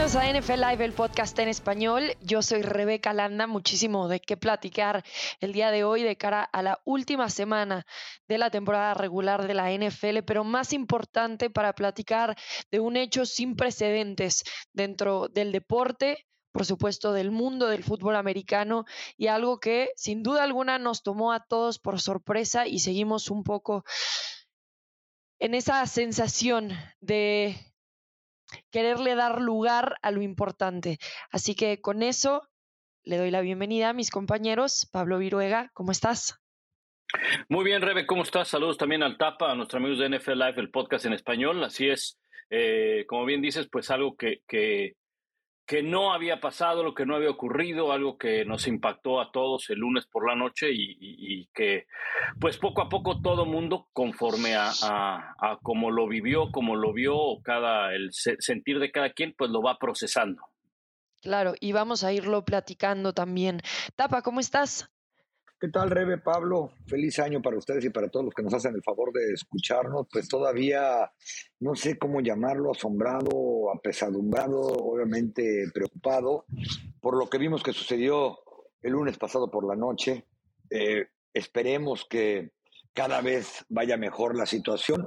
Bienvenidos a NFL Live, el podcast en español. Yo soy Rebeca Landa, muchísimo de qué platicar el día de hoy de cara a la última semana de la temporada regular de la NFL, pero más importante para platicar de un hecho sin precedentes dentro del deporte, por supuesto, del mundo del fútbol americano y algo que sin duda alguna nos tomó a todos por sorpresa y seguimos un poco en esa sensación de quererle dar lugar a lo importante. Así que con eso le doy la bienvenida a mis compañeros. Pablo Viruega, ¿cómo estás? Muy bien, Rebe, ¿cómo estás? Saludos también al Tapa, a nuestros amigos de NFL Live, el podcast en español. Así es, eh, como bien dices, pues algo que, que que no había pasado, lo que no había ocurrido, algo que nos impactó a todos el lunes por la noche y, que pues poco a poco todo mundo conforme a, a, cómo lo vivió, como lo vio, cada, el sentir de cada quien, pues lo va procesando. Claro, y vamos a irlo platicando también. Tapa, ¿cómo estás? ¿Qué tal, Rebe Pablo? Feliz año para ustedes y para todos los que nos hacen el favor de escucharnos. Pues todavía no sé cómo llamarlo, asombrado, apesadumbrado, obviamente preocupado por lo que vimos que sucedió el lunes pasado por la noche. Eh, esperemos que cada vez vaya mejor la situación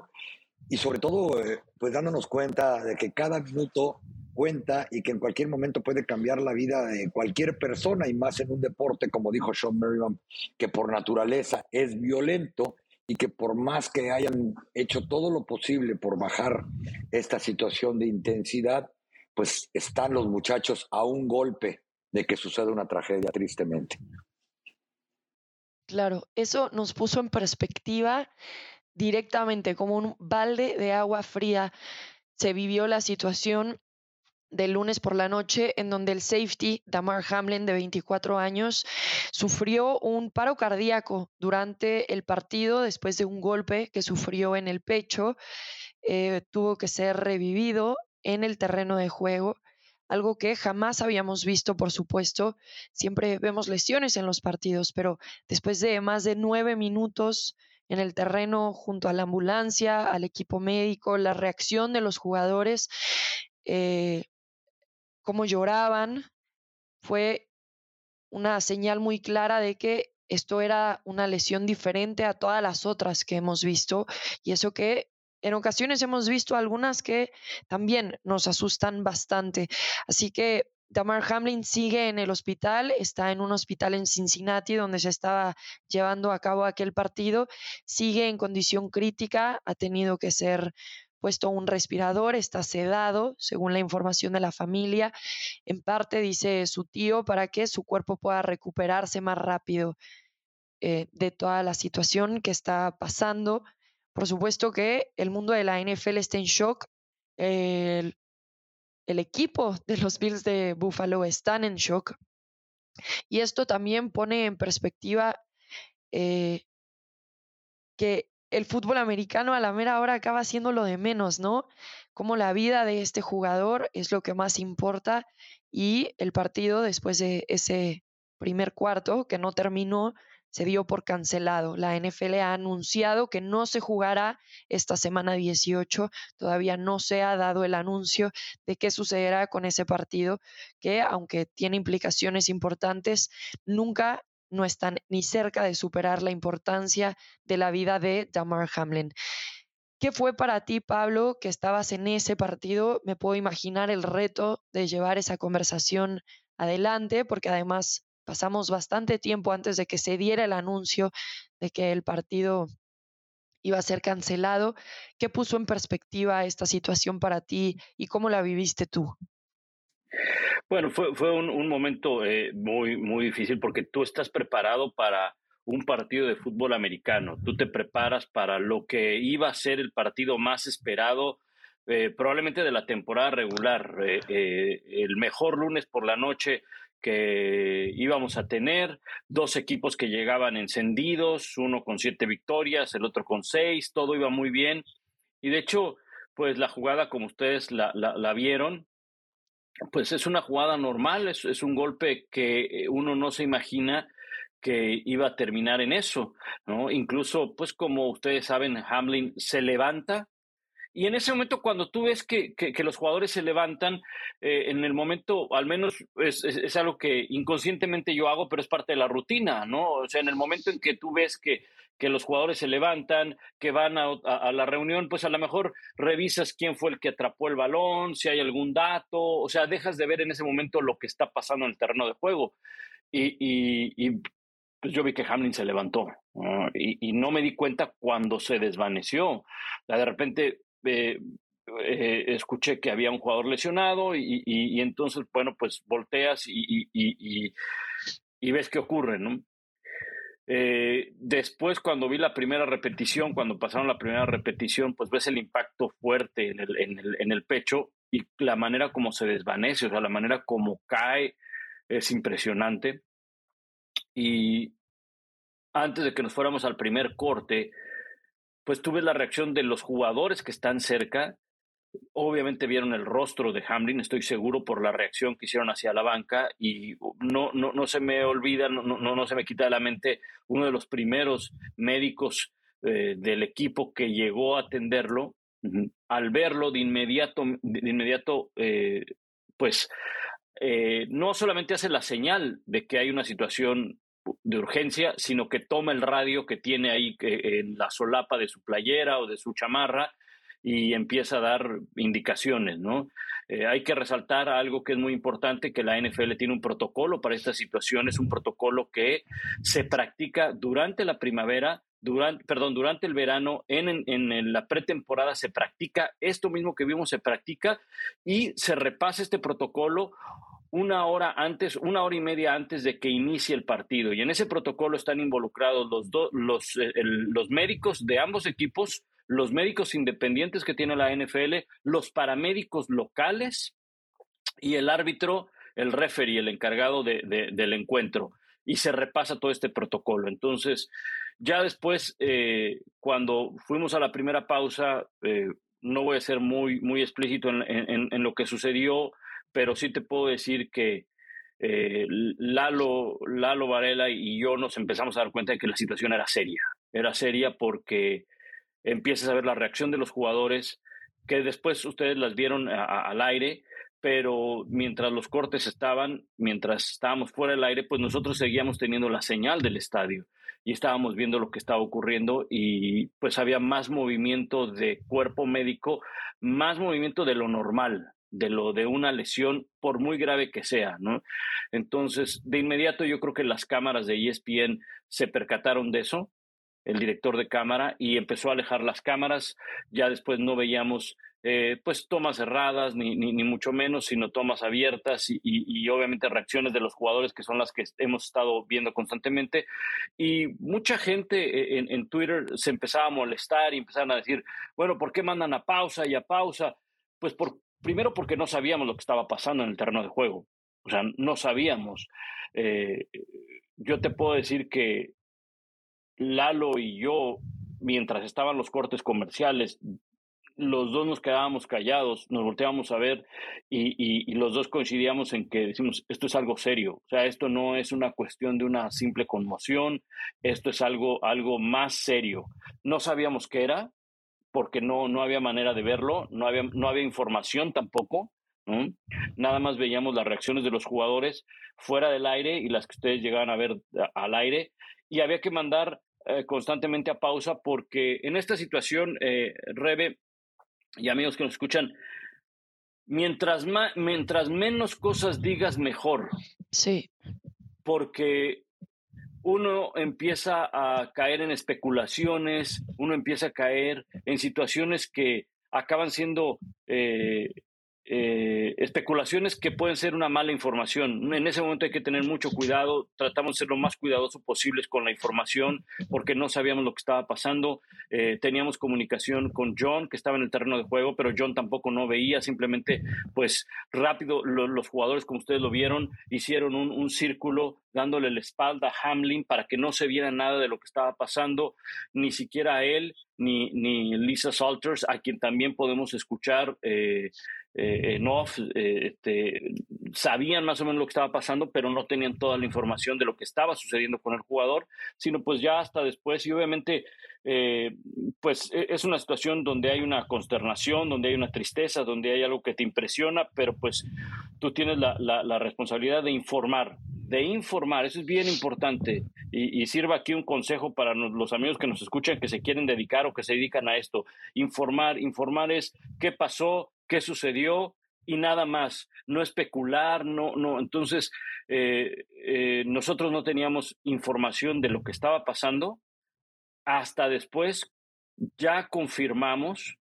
y sobre todo, eh, pues dándonos cuenta de que cada minuto cuenta y que en cualquier momento puede cambiar la vida de cualquier persona y más en un deporte, como dijo Sean Merriman, que por naturaleza es violento y que por más que hayan hecho todo lo posible por bajar esta situación de intensidad, pues están los muchachos a un golpe de que suceda una tragedia, tristemente. Claro, eso nos puso en perspectiva directamente como un balde de agua fría. Se vivió la situación del lunes por la noche, en donde el safety Damar Hamlin, de 24 años, sufrió un paro cardíaco durante el partido después de un golpe que sufrió en el pecho. Eh, tuvo que ser revivido en el terreno de juego, algo que jamás habíamos visto, por supuesto. Siempre vemos lesiones en los partidos, pero después de más de nueve minutos en el terreno junto a la ambulancia, al equipo médico, la reacción de los jugadores, eh, cómo lloraban, fue una señal muy clara de que esto era una lesión diferente a todas las otras que hemos visto y eso que en ocasiones hemos visto algunas que también nos asustan bastante. Así que Damar Hamlin sigue en el hospital, está en un hospital en Cincinnati donde se estaba llevando a cabo aquel partido, sigue en condición crítica, ha tenido que ser puesto un respirador, está sedado, según la información de la familia. En parte, dice su tío, para que su cuerpo pueda recuperarse más rápido eh, de toda la situación que está pasando. Por supuesto que el mundo de la NFL está en shock. El, equipo de los Bills de Buffalo están en shock. Y esto también pone en perspectiva eh, que el fútbol americano a la mera hora acaba siendo lo de menos, ¿no? Como la vida de este jugador es lo que más importa y el partido después de ese primer cuarto que no terminó se dio por cancelado. La NFL ha anunciado que no se jugará esta semana 18. Todavía no se ha dado el anuncio de qué sucederá con ese partido, que aunque tiene implicaciones importantes, nunca no están ni cerca de superar la importancia de la vida de Damar Hamlin. ¿Qué fue para ti, Pablo, que estabas en ese partido? Me puedo imaginar el reto de llevar esa conversación adelante, porque además pasamos bastante tiempo antes de que se diera el anuncio de que el partido iba a ser cancelado. ¿Qué puso en perspectiva esta situación para ti y cómo la viviste tú? Bueno, fue, fue un, momento eh, muy, muy difícil porque tú estás preparado para un partido de fútbol americano. Tú te preparas para lo que iba a ser el partido más esperado, eh, probablemente de la temporada regular. Eh, el mejor lunes por la noche que íbamos a tener, dos equipos que llegaban encendidos, uno con siete victorias, el otro con seis, todo iba muy bien. Y de hecho, pues la jugada, como ustedes la, la vieron, pues es una jugada normal, es, un golpe que eh, uno no se imagina que iba a terminar en eso, ¿no? Incluso, pues como ustedes saben, Hamlin se levanta Y en ese momento, cuando tú ves que, que, los jugadores se levantan, eh, en el momento, al menos es, es, algo que inconscientemente yo hago, pero es parte de la rutina, ¿no? O sea, en el momento en que tú ves que, que los jugadores se levantan, que van a, la reunión, pues a lo mejor revisas quién fue el que atrapó el balón, si hay algún dato, o sea, dejas de ver en ese momento lo que está pasando en el terreno de juego. Y, y, y pues yo vi que Hamlin se levantó y, y, no me di cuenta cuando se desvaneció. De repente eh, eh, escuché que había un jugador lesionado y, entonces, bueno, pues volteas y, ves qué ocurre, ¿no? Eh, después, cuando vi la primera repetición, cuando pasaron la primera repetición, pues ves el impacto fuerte en el, en el, en el pecho y la manera como se desvanece, o sea, la manera como cae es impresionante. Y antes de que nos fuéramos al primer corte, pues tuve la reacción de los jugadores que están cerca. Obviamente vieron el rostro de Hamlin, estoy seguro por la reacción que hicieron hacia la banca y no, no, no se me olvida, no, no, no se me quita de la mente uno de los primeros médicos eh, del equipo que llegó a atenderlo. Al verlo de inmediato, de inmediato eh, pues eh, no solamente hace la señal de que hay una situación de urgencia, sino que toma el radio que tiene ahí en la solapa de su playera o de su chamarra y empieza a dar indicaciones, ¿no? Eh, hay que resaltar algo que es muy importante, que la NFL tiene un protocolo para estas situaciones, un protocolo que se practica durante la primavera, durante, perdón, durante el verano, en, en la pretemporada se practica, esto mismo que vimos se practica y se repasa este protocolo una hora antes, una hora y media antes de que inicie el partido. Y en ese protocolo están involucrados los, los, eh, los médicos de ambos equipos, los médicos independientes que tiene la NFL, los paramédicos locales y el árbitro, el referee, el encargado de, del encuentro. Y se repasa todo este protocolo. Entonces, ya después, eh, cuando fuimos a la primera pausa, eh, no voy a ser muy, muy explícito en, en lo que sucedió pero sí te puedo decir que eh, Lalo, Lalo Varela y yo nos empezamos a dar cuenta de que la situación era seria. Era seria porque empiezas a ver la reacción de los jugadores, que después ustedes las vieron al aire, pero mientras los cortes estaban, mientras estábamos fuera del aire, pues nosotros seguíamos teniendo la señal del estadio y estábamos viendo lo que estaba ocurriendo y pues había más movimiento de cuerpo médico, más movimiento de lo normal, de lo de una lesión, por muy grave que sea, ¿no? Entonces, de inmediato yo creo que las cámaras de ESPN se percataron de eso, el director de cámara, y empezó a alejar las cámaras, ya después no veíamos eh, pues tomas cerradas, ni, ni, mucho menos, sino tomas abiertas y, y, obviamente reacciones de los jugadores que son las que hemos estado viendo constantemente. Y mucha gente en, en Twitter se empezaba a molestar y empezaron a decir, bueno, ¿por qué mandan a pausa y a pausa? Pues por, Primero porque no sabíamos lo que estaba pasando en el terreno de juego. O sea, no sabíamos. Eh, yo te puedo decir que Lalo y yo, mientras estaban los cortes comerciales, los dos nos quedábamos callados, nos volteábamos a ver y, los dos coincidíamos en que decimos, esto es algo serio, o sea, esto no es una cuestión de una simple conmoción, esto es algo, algo más serio. No sabíamos qué era, porque no, no había manera de verlo, no había, no había información tampoco. Nada más veíamos las reacciones de los jugadores fuera del aire y las que ustedes llegaban a ver al aire. Y había que mandar eh, constantemente a pausa porque en esta situación, eh, Rebe y amigos que nos escuchan, mientras, mientras menos cosas digas, mejor. Sí. Porque uno empieza a caer en especulaciones, uno empieza a caer en situaciones que acaban siendo eh, eh, especulaciones que pueden ser una mala información. En ese momento hay que tener mucho cuidado, tratamos de ser lo más cuidadoso posibles con la información porque no sabíamos lo que estaba pasando. Eh, teníamos comunicación con John, que estaba en el terreno de juego, pero John tampoco no veía, simplemente pues rápido los jugadores, como ustedes lo vieron, hicieron un, un, círculo dándole la espalda a Hamlin para que no se viera nada de lo que estaba pasando, ni siquiera a él, ni, ni Lisa Salters, a quien también podemos escuchar. Eh, eh, en off, eh, este, sabían más o menos lo que estaba pasando, pero no tenían toda la información de lo que estaba sucediendo con el jugador, sino pues ya hasta después. Y obviamente eh, pues e, es una situación donde hay una consternación, donde hay una tristeza, donde hay algo que te impresiona, pero pues tú tienes la, responsabilidad de informar, de informar, eso es bien importante. Y, sirva aquí un consejo para los amigos que nos escuchan que se quieren dedicar o que se dedican a esto, informar, informar es qué pasó, qué sucedió y nada más, no especular, no, no. Entonces, eh, eh, nosotros no teníamos información de lo que estaba pasando hasta después ya confirmamos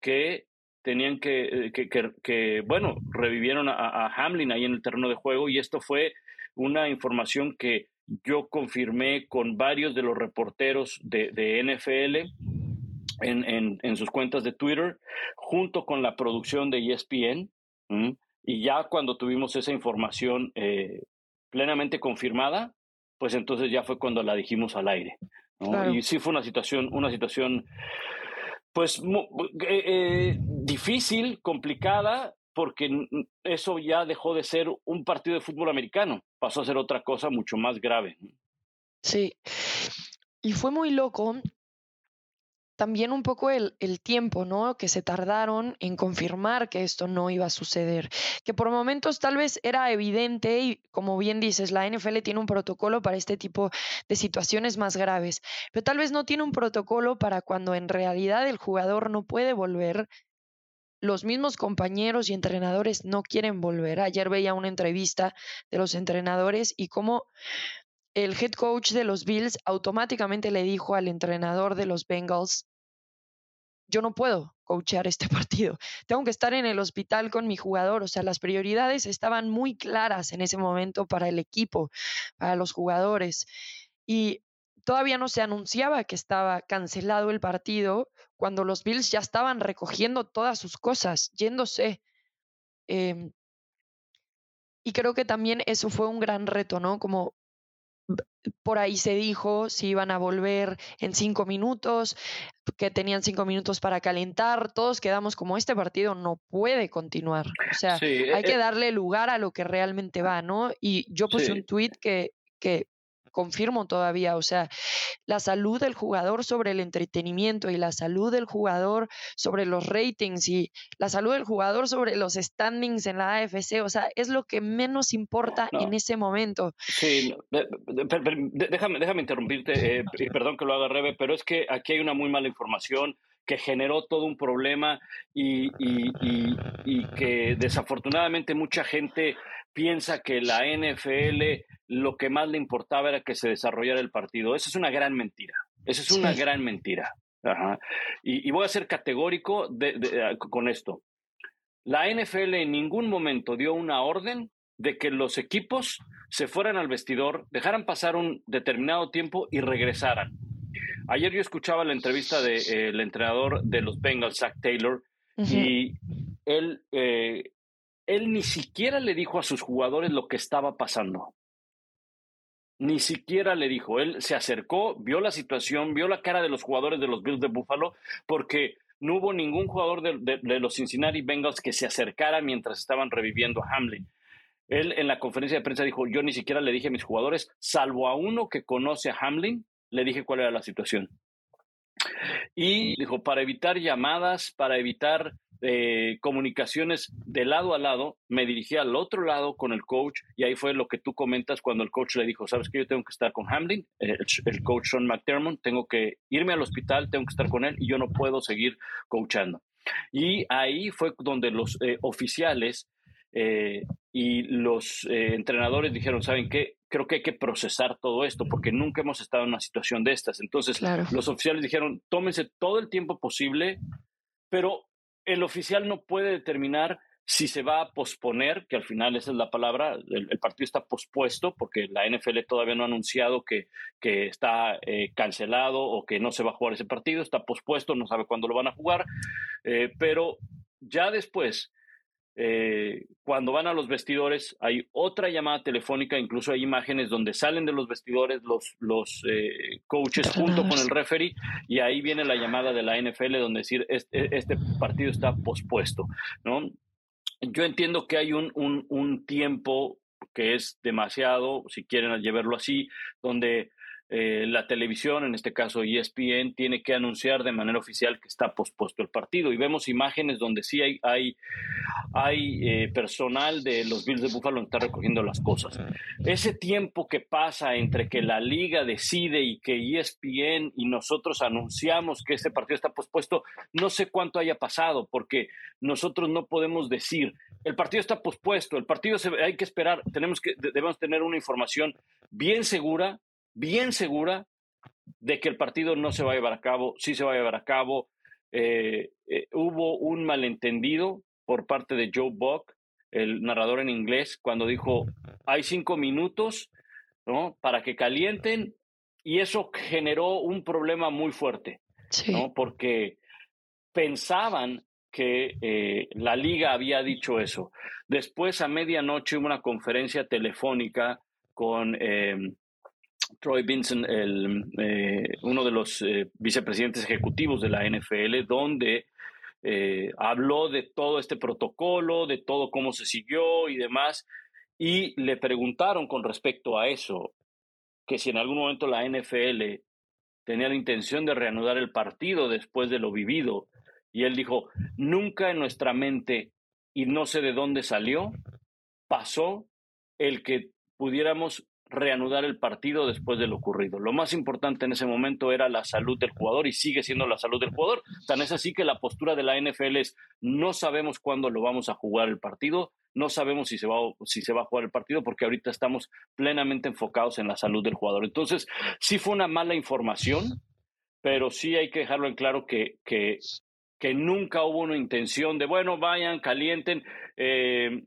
que tenían que, eh, que, que, bueno, revivieron a, Hamlin ahí en el terreno de juego y esto fue una información que yo confirmé con varios de los reporteros de, de NFL en, en, sus cuentas de Twitter, junto con la producción de ESPN. Y ya cuando tuvimos esa información eh, plenamente confirmada, pues entonces ya fue cuando la dijimos al aire. Y sí fue una situación, una situación pues eh, eh, difícil, complicada, porque eso ya dejó de ser un partido de fútbol americano, pasó a ser otra cosa mucho más grave. Sí, y fue muy loco también un poco el, el, tiempo, ¿no? Que se tardaron en confirmar que esto no iba a suceder. Que por momentos tal vez era evidente y como bien dices, la NFL tiene un protocolo para este tipo de situaciones más graves, pero tal vez no tiene un protocolo para cuando en realidad el jugador no puede volver. Los mismos compañeros y entrenadores no quieren volver. Ayer veía una entrevista de los entrenadores y cómo el head coach de los Bills automáticamente le dijo al entrenador de los Bengals, yo no puedo coachear este partido, tengo que estar en el hospital con mi jugador, o sea, las prioridades estaban muy claras en ese momento para el equipo, para los jugadores. Y todavía no se anunciaba que estaba cancelado el partido cuando los Bills ya estaban recogiendo todas sus cosas, yéndose. Em, y creo que también eso fue un gran reto, ¿no? Como por ahí se dijo si iban a volver en cinco minutos, que tenían cinco minutos para calentar. Todos quedamos como este partido no puede continuar. O sea, hay eh, que eh darle lugar a lo que realmente va, ¿no? Y yo puse un tweet que, que confirmo todavía, o sea, la salud del jugador sobre el entretenimiento y la salud del jugador sobre los ratings y la salud del jugador sobre los standings en la AFC, o sea, es lo que menos importa en ese momento. Sí, déjame, déjame interrumpirte, eh, y perdón que lo haga Rebe, pero es que aquí hay una muy mala información que generó todo un problema y, y, y que desafortunadamente mucha gente piensa que la NFL lo que más le importaba era que se desarrollara el partido. Esa es una gran mentira. Esa es una gran mentira. Y, voy a ser categórico con esto. La NFL en ningún momento dio una orden de que los equipos se fueran al vestidor, dejaran pasar un determinado tiempo y regresaran. Ayer yo escuchaba la entrevista del de, eh, entrenador de los Bengals, Zach Taylor, y él, eh, él ni siquiera le dijo a sus jugadores lo que estaba pasando. Ni siquiera le dijo. Él se acercó, vio la situación, vio la cara de los jugadores de los Bills de Buffalo, porque no hubo ningún jugador de, los Cincinnati Bengals que se acercara mientras estaban reviviendo a Hamlin. Él en la conferencia de prensa dijo, yo ni siquiera le dije a mis jugadores, salvo a uno que conoce a Hamlin, le dije cuál era la situación. Y dijo, para evitar llamadas, para evitar eh, comunicaciones de lado a lado, me dirigí al otro lado con el coach y ahí fue lo que tú comentas cuando el coach le dijo, sabes que yo tengo que estar con Hamlin, el, coach Sean McDermott, tengo que irme al hospital, tengo que estar con él y yo no puedo seguir coachando. Y ahí fue donde los eh, oficiales eh, y los entrenadores dijeron, ¿saben qué? Creo que hay que procesar todo esto porque nunca hemos estado en una situación de estas. Entonces, los oficiales dijeron, tómense todo el tiempo posible, pero el oficial no puede determinar si se va a posponer, que al final esa es la palabra, el, partido está pospuesto porque la NFL todavía no ha anunciado que, que está eh, cancelado o que no se va a jugar ese partido, está pospuesto, no sabe cuándo lo van a jugar, eh, pero ya después eh, cuando van a los vestidores hay otra llamada telefónica, incluso hay imágenes donde salen de los vestidores los, los eh, coaches junto con el referee y ahí viene la llamada de la NFL donde decir este, este partido está pospuesto, ¿no? yo entiendo que hay un, un, un tiempo que es demasiado, si quieren llevarlo así, donde eh, la televisión, en este caso ESPN, tiene que anunciar de manera oficial que está pospuesto el partido. Y vemos imágenes donde sí hay, hay, hay eh, personal de los Bills de Buffalo que está recogiendo las cosas. Ese tiempo que pasa entre que la liga decide y que ESPN y nosotros anunciamos que este partido está pospuesto, no sé cuánto haya pasado, porque nosotros no podemos decir, el partido está pospuesto, el partido se, hay que esperar, tenemos que, debemos tener una información bien segura bien segura de que el partido no se va a llevar a cabo, sí se va a llevar a cabo. Eh, eh, hubo un malentendido por parte de Joe Buck, el narrador en inglés, cuando dijo, hay cinco minutos ¿no? para que calienten y eso generó un problema muy fuerte, ¿no? porque pensaban que eh, la liga había dicho eso. Después, a medianoche, hubo una conferencia telefónica con Troy Vincent, eh, uno de los eh, vicepresidentes ejecutivos de la NFL, donde eh, habló de todo este protocolo, de todo cómo se siguió y demás, y le preguntaron con respecto a eso, que si en algún momento la NFL tenía la intención de reanudar el partido después de lo vivido, y él dijo, nunca en nuestra mente, y no sé de dónde salió, pasó el que pudiéramos reanudar el partido después de lo ocurrido. Lo más importante en ese momento era la salud del jugador y sigue siendo la salud del jugador. Tan es así que la postura de la NFL es no sabemos cuándo lo vamos a jugar el partido, no sabemos si se va, si se va a jugar el partido porque ahorita estamos plenamente enfocados en la salud del jugador. Entonces, sí fue una mala información, pero sí hay que dejarlo en claro que, que, que nunca hubo una intención de, bueno, vayan, calienten. Eh,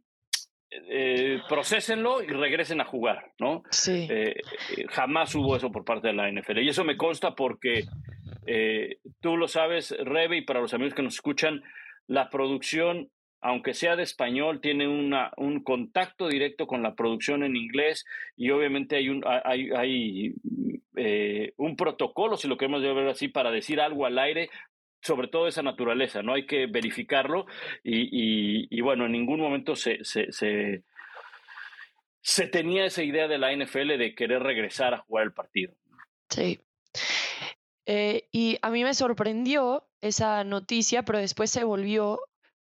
eh, procesenlo y regresen a jugar, ¿no? Sí. Eh, eh, jamás hubo eso por parte de la NFL. Y eso me consta porque eh, tú lo sabes, Rebe, y para los amigos que nos escuchan, la producción, aunque sea de español, tiene una, un contacto directo con la producción en inglés y obviamente hay un, hay, hay un protocolo, si lo queremos ver así, para decir algo al aire, sobre todo esa naturaleza, ¿no? Hay que verificarlo y, y, bueno, en ningún momento se, se, se, se, tenía esa idea de la NFL de querer regresar a jugar el partido. Sí. Eh, y a mí me sorprendió esa noticia, pero después se volvió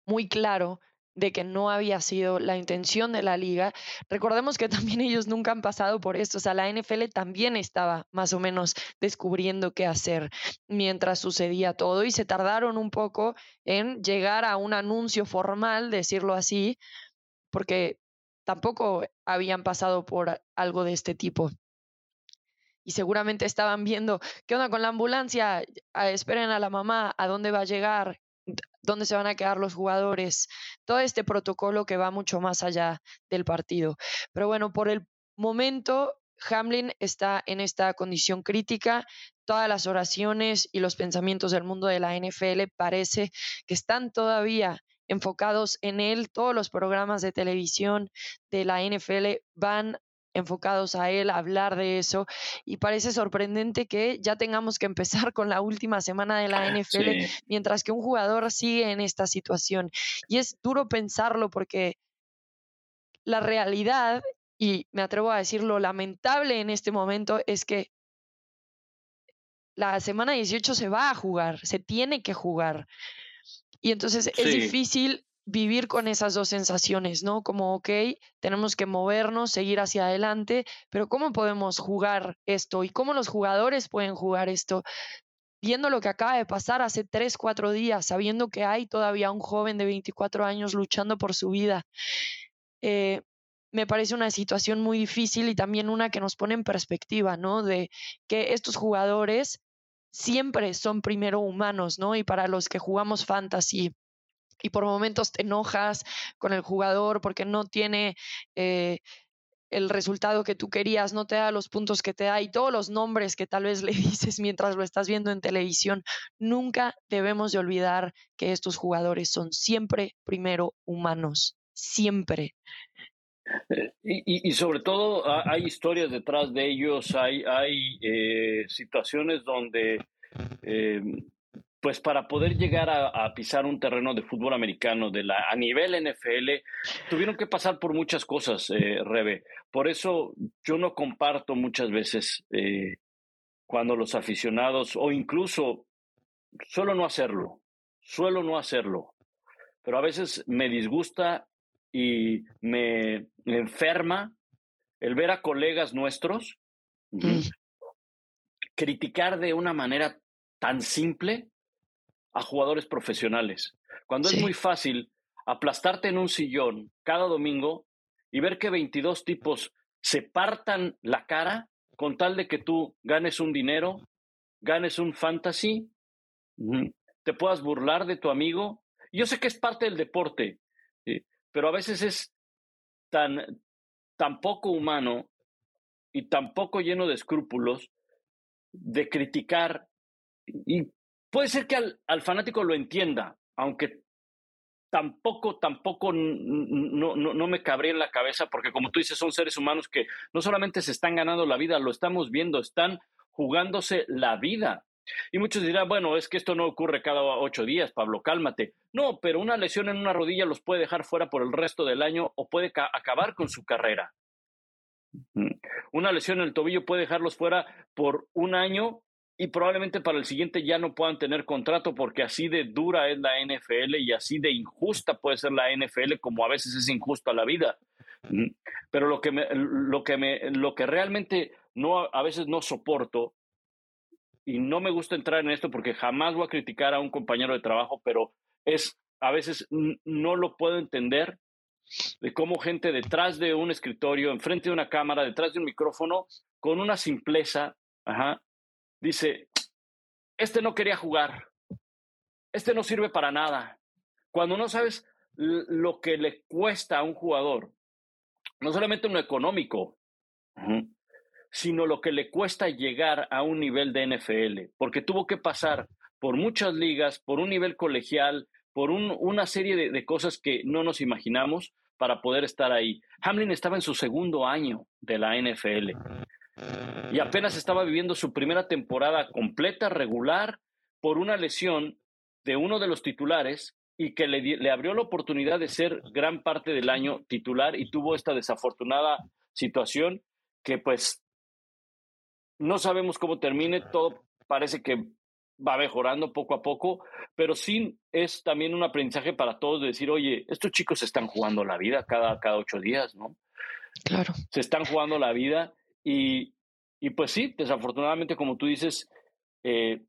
muy claro de que no había sido la intención de la liga. Recordemos que también ellos nunca han pasado por esto, o sea, la NFL también estaba más o menos descubriendo qué hacer mientras sucedía todo y se tardaron un poco en llegar a un anuncio formal, decirlo así, porque tampoco habían pasado por algo de este tipo. Y seguramente estaban viendo, ¿qué onda con la ambulancia? Esperen a la mamá, ¿a dónde va a llegar? Dónde se van a quedar los jugadores, todo este protocolo que va mucho más allá del partido. Pero bueno, por el momento, Hamlin está en esta condición crítica. Todas las oraciones y los pensamientos del mundo de la NFL parece que están todavía enfocados en él. Todos los programas de televisión de la NFL van enfocados a él, a hablar de eso. Y parece sorprendente que ya tengamos que empezar con la última semana de la NFL, mientras que un jugador sigue en esta situación. Y es duro pensarlo porque la realidad, y me atrevo a decirlo, lamentable en este momento, es que la semana 18 se va a jugar, se tiene que jugar. Y entonces es difícil vivir con esas dos sensaciones, ¿no? Como, ok, tenemos que movernos, seguir hacia adelante, pero ¿cómo podemos jugar esto? ¿Y cómo los jugadores pueden jugar esto? Viendo lo que acaba de pasar hace tres, cuatro días, sabiendo que hay todavía un joven de 24 años luchando por su vida, eh, me parece una situación muy difícil y también una que nos pone en perspectiva, ¿no? De que estos jugadores siempre son primero humanos, ¿no? Y para los que jugamos fantasy, y por momentos te enojas con el jugador porque no tiene eh, el resultado que tú querías, no te da los puntos que te da y todos los nombres que tal vez le dices mientras lo estás viendo en televisión. Nunca debemos de olvidar que estos jugadores son siempre primero humanos, siempre. Eh, y, sobre todo hay historias detrás de ellos, hay, hay eh, situaciones donde pues para poder llegar a, pisar un terreno de fútbol americano de la, a nivel NFL, tuvieron que pasar por muchas cosas, eh, Rebe. Por eso yo no comparto muchas veces eh, cuando los aficionados, o incluso suelo no hacerlo, suelo no hacerlo, pero a veces me disgusta y me, enferma el ver a colegas nuestros mm. criticar de una manera tan simple a jugadores profesionales. Cuando es muy fácil aplastarte en un sillón cada domingo y ver que 22 tipos se partan la cara con tal de que tú ganes un dinero, ganes un fantasy, te puedas burlar de tu amigo. Yo sé que es parte del deporte, pero a veces es tan, tan poco humano y tan poco lleno de escrúpulos de criticar y Puede ser que al, fanático lo entienda, aunque tampoco, tampoco no, no, me cabría en la cabeza, porque como tú dices, son seres humanos que no solamente se están ganando la vida, lo estamos viendo, están jugándose la vida. Y muchos dirán, bueno, es que esto no ocurre cada ocho días, Pablo, cálmate. No, pero una lesión en una rodilla los puede dejar fuera por el resto del año o puede acabar con su carrera. Una lesión en el tobillo puede dejarlos fuera por un año y probablemente para el siguiente ya no puedan tener contrato porque así de dura es la NFL y así de injusta puede ser la NFL como a veces es injusta la vida. Pero lo que me, lo que me, lo que realmente no a veces no soporto y no me gusta entrar en esto porque jamás voy a criticar a un compañero de trabajo, pero es a veces no lo puedo entender de cómo gente detrás de un escritorio, enfrente de una cámara, detrás de un micrófono, con una simpleza, ajá, dice, este no quería jugar, este no sirve para nada. Cuando no sabes lo que le cuesta a un jugador, no solamente lo económico, sino lo que le cuesta llegar a un nivel de NFL, porque tuvo que pasar por muchas ligas, por un nivel colegial, por una serie de, de, cosas que no nos imaginamos para poder estar ahí. Hamlin estaba en su segundo año de la NFL y apenas estaba viviendo su primera temporada completa, regular, por una lesión de uno de los titulares y que le, le, abrió la oportunidad de ser gran parte del año titular y tuvo esta desafortunada situación que pues no sabemos cómo termine, todo parece que va mejorando poco a poco, pero sí es también un aprendizaje para todos de decir, oye, estos chicos se están jugando la vida cada, cada ocho días, ¿no? Claro. Se están jugando la vida y, pues sí, desafortunadamente, como tú dices, eh,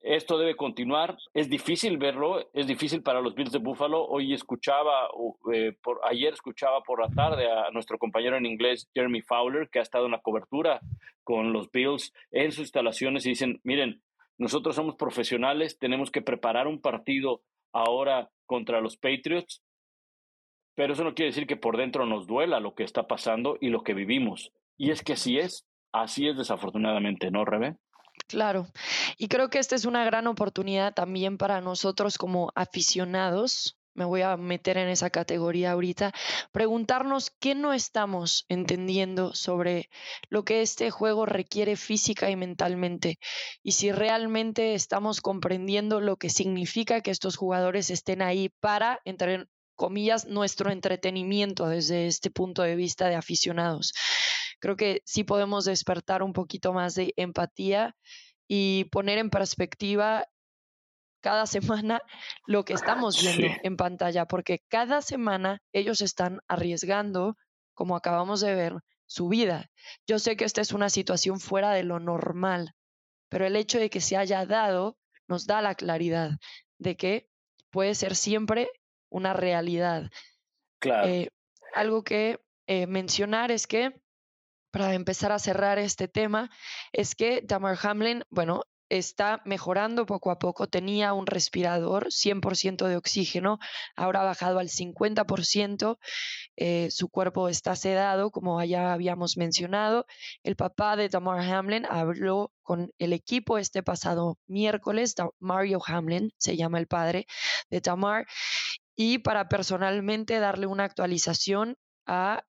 esto debe continuar. Es difícil verlo, es difícil para los Bills de Buffalo. Hoy escuchaba, eh, por, ayer escuchaba por la tarde a nuestro compañero en inglés, Jeremy Fowler, que ha estado en la cobertura con los Bills en sus instalaciones y dicen, miren, nosotros somos profesionales, tenemos que preparar un partido ahora contra los Patriots, pero eso no quiere decir que por dentro nos duela lo que está pasando y lo que vivimos. Y es que así es, así es desafortunadamente, ¿no, Rebe? Claro, y creo que esta es una gran oportunidad también para nosotros como aficionados, me voy a meter en esa categoría ahorita, preguntarnos qué no estamos entendiendo sobre lo que este juego requiere física y mentalmente y si realmente estamos comprendiendo lo que significa que estos jugadores estén ahí para, entre comillas, nuestro entretenimiento desde este punto de vista de aficionados creo que sí podemos despertar un poquito más de empatía y poner en perspectiva cada semana lo que estamos viendo en pantalla, porque cada semana ellos están arriesgando, como acabamos de ver, su vida. Yo sé que esta es una situación fuera de lo normal, pero el hecho de que se haya dado nos da la claridad de que puede ser siempre una realidad. Claro. Eh, algo que eh, mencionar es que para empezar a cerrar este tema, es que Damar Hamlin, bueno, está mejorando poco a poco. Tenía un respirador 100% de oxígeno, ahora ha bajado al 50%. Eh, su cuerpo está sedado, como ya habíamos mencionado. El papá de Damar Hamlin habló con el equipo este pasado miércoles. Mario Hamlin se llama el padre de Tamar. Y para personalmente darle una actualización a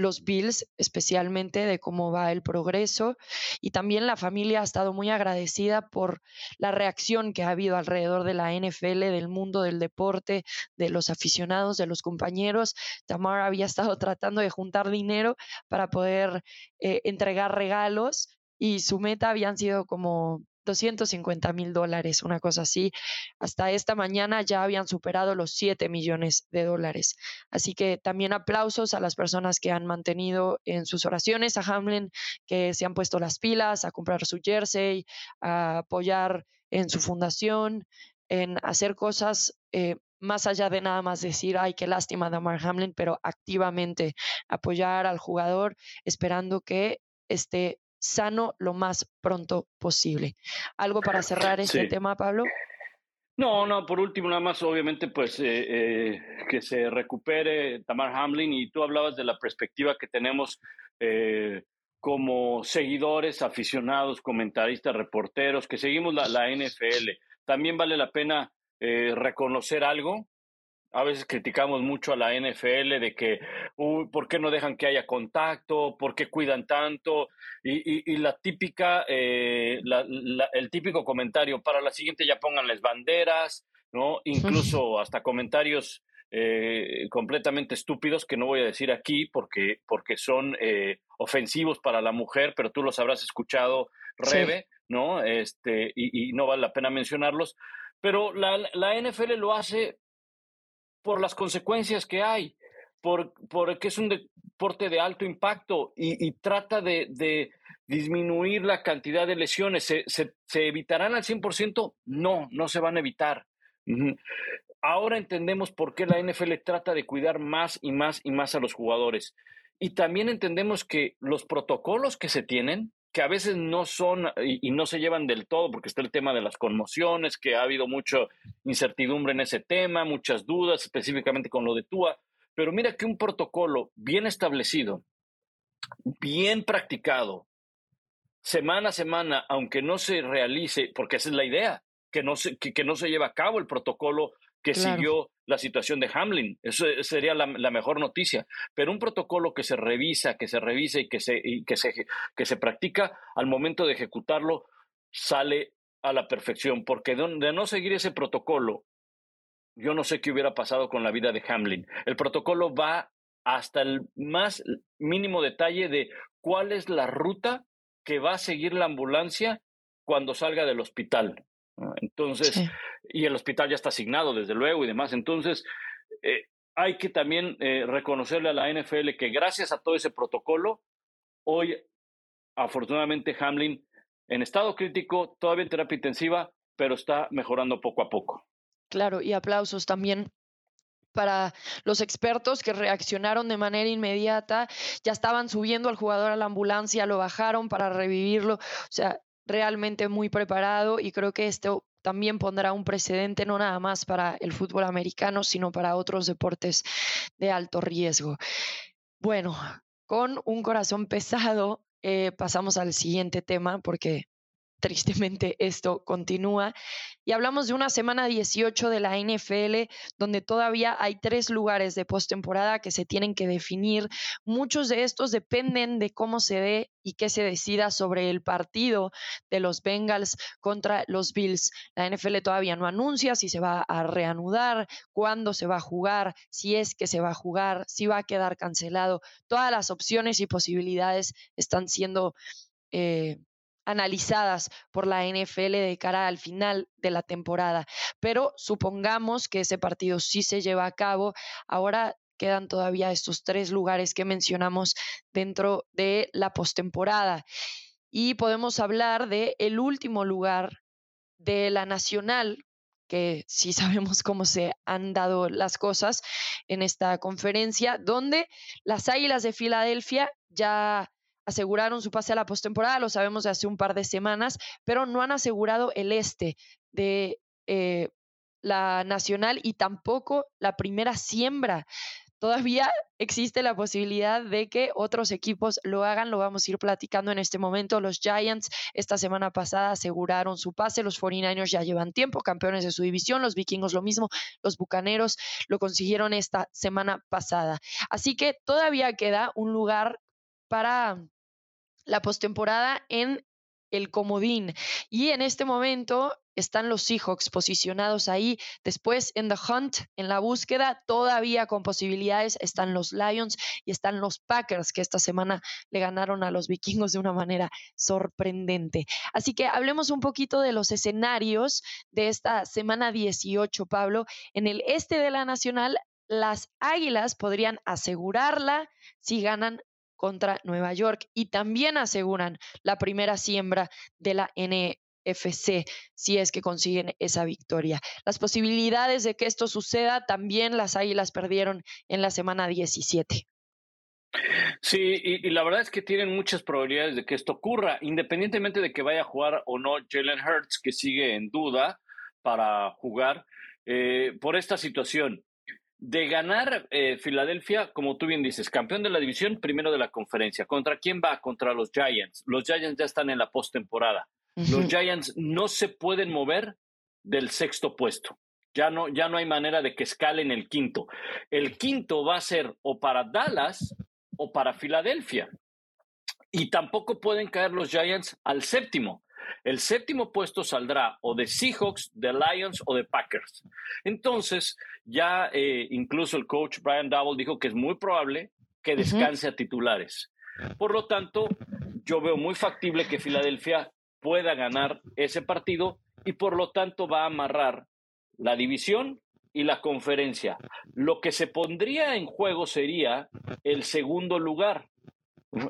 los Bills, especialmente de cómo va el progreso. Y también la familia ha estado muy agradecida por la reacción que ha habido alrededor de la NFL, del mundo del deporte, de los aficionados, de los compañeros. Tamara había estado tratando de juntar dinero para poder eh, entregar regalos y su meta habían sido como 250 mil dólares, una cosa así. Hasta esta mañana ya habían superado los 7 millones de dólares. Así que también aplausos a las personas que han mantenido en sus oraciones a Hamlin, que se han puesto las pilas a comprar su jersey, a apoyar en su fundación, en hacer cosas eh, más allá de nada más decir, ay, qué lástima de Mark Hamlin, pero activamente apoyar al jugador esperando que esté sano lo más pronto posible. ¿Algo para cerrar este tema, Pablo? No, no, por último, nada más, obviamente, pues eh, eh, que se recupere Tamar Hamlin y tú hablabas de la perspectiva que tenemos eh, como seguidores, aficionados, comentaristas, reporteros, que seguimos la, la NFL. También vale la pena reconocer algo a veces criticamos mucho a la NFL de que, uy, ¿por qué no dejan que haya contacto? ¿Por qué cuidan tanto? Y, la típica, eh, el típico comentario, para la siguiente ya pónganles banderas, ¿no? Incluso hasta comentarios eh, completamente estúpidos que no voy a decir aquí porque, porque son eh, ofensivos para la mujer, pero tú los habrás escuchado, Rebe, ¿no? Este, y, no vale la pena mencionarlos. Pero la, la NFL lo hace por las consecuencias que hay, por, porque es un deporte de alto impacto y, trata de, disminuir la cantidad de lesiones. ¿Se, se, evitarán al 100%? No, no se van a evitar. Ahora entendemos por qué la NFL trata de cuidar más y más y más a los jugadores. Y también entendemos que los protocolos que se tienen que a veces no son y, no se llevan del todo, porque está el tema de las conmociones, que ha habido mucha incertidumbre en ese tema, muchas dudas, específicamente con lo de Tua. Pero mira que un protocolo bien establecido, bien practicado, semana a semana, aunque no se realice, porque esa es la idea, que no se, que, que no se lleva a cabo el protocolo que siguió la situación de Hamlin. Eso sería la, mejor noticia. Pero un protocolo que se revisa, que se revisa y que se, que se, que se practica al momento de ejecutarlo sale a la perfección. Porque de, no seguir ese protocolo, yo no sé qué hubiera pasado con la vida de Hamlin. El protocolo va hasta el más mínimo detalle de cuál es la ruta que va a seguir la ambulancia cuando salga del hospital. Entonces, y el hospital ya está asignado, desde luego, y demás. Entonces, eh, hay que también eh, reconocerle a la NFL que gracias a todo ese protocolo, hoy, afortunadamente, Hamlin, en estado crítico, todavía en terapia intensiva, pero está mejorando poco a poco. Claro, y aplausos también para los expertos que reaccionaron de manera inmediata, ya estaban subiendo al jugador a la ambulancia, lo bajaron para revivirlo, o sea, realmente muy preparado y creo que esto también pondrá un precedente no nada más para el fútbol americano, sino para otros deportes de alto riesgo. Bueno, con un corazón pesado, eh, pasamos al siguiente tema porque tristemente esto continúa. Y hablamos de una semana 18 de la NFL, donde todavía hay tres lugares de postemporada que se tienen que definir. Muchos de estos dependen de cómo se dé y qué se decida sobre el partido de los Bengals contra los Bills. La NFL todavía no anuncia si se va a reanudar, cuándo se va a jugar, si es que se va a jugar, si va a quedar cancelado. Todas las opciones y posibilidades están siendo... Eh, analizadas por la NFL de cara al final de la temporada. Pero supongamos que ese partido sí se lleva a cabo. Ahora quedan todavía estos tres lugares que mencionamos dentro de la postemporada. Y podemos hablar de el último lugar de la nacional, que sí sabemos cómo se han dado las cosas en esta conferencia, donde las Águilas de Filadelfia ya aseguraron su pase a la postemporada, lo sabemos de hace un par de semanas, pero no han asegurado el este de eh, la nacional y tampoco la primera siembra todavía existe la posibilidad de que otros equipos lo hagan, lo vamos a ir platicando en este momento. Los Giants esta semana pasada aseguraron su pase, los 49ers ya llevan tiempo, campeones de su división, los vikingos lo mismo, los bucaneros lo consiguieron esta semana pasada. Así que todavía queda un lugar para la postemporada en el comodín. Y en este momento están los Seahawks posicionados ahí. Después en The Hunt, en la búsqueda, todavía con posibilidades están los Lions y están los Packers, que esta semana le ganaron a los vikingos de una manera sorprendente. Así que hablemos un poquito de los escenarios de esta semana 18, Pablo. En el este de la Nacional, las Águilas podrían asegurarla si ganan contra Nueva York y también aseguran la primera siembra de la NFC si es que consiguen esa victoria. Las posibilidades de que esto suceda también las Águilas perdieron en la semana 17. Sí, y, la verdad es que tienen muchas probabilidades de que esto ocurra, independientemente de que vaya a jugar o no Jalen Hurts, que sigue en duda para jugar eh, por esta situación de ganar eh, Filadelfia, como tú bien dices, campeón de la división, primero de la conferencia. ¿Contra quién va? Contra los Giants. Los Giants ya están en la postemporada. Los Giants no se pueden mover del sexto puesto. Ya no, ya no hay manera de que escalen el quinto. El quinto va a ser o para Dallas o para Filadelfia. Y tampoco pueden caer los Giants al séptimo. El séptimo puesto saldrá o de Seahawks, de Lions o de Packers. Entonces, ya eh, incluso el coach Brian Double dijo que es muy probable que descanse a titulares. Por lo tanto, yo veo muy factible que Filadelfia pueda ganar ese partido y por lo tanto va a amarrar la división y la conferencia. Lo que se pondría en juego sería el segundo lugar.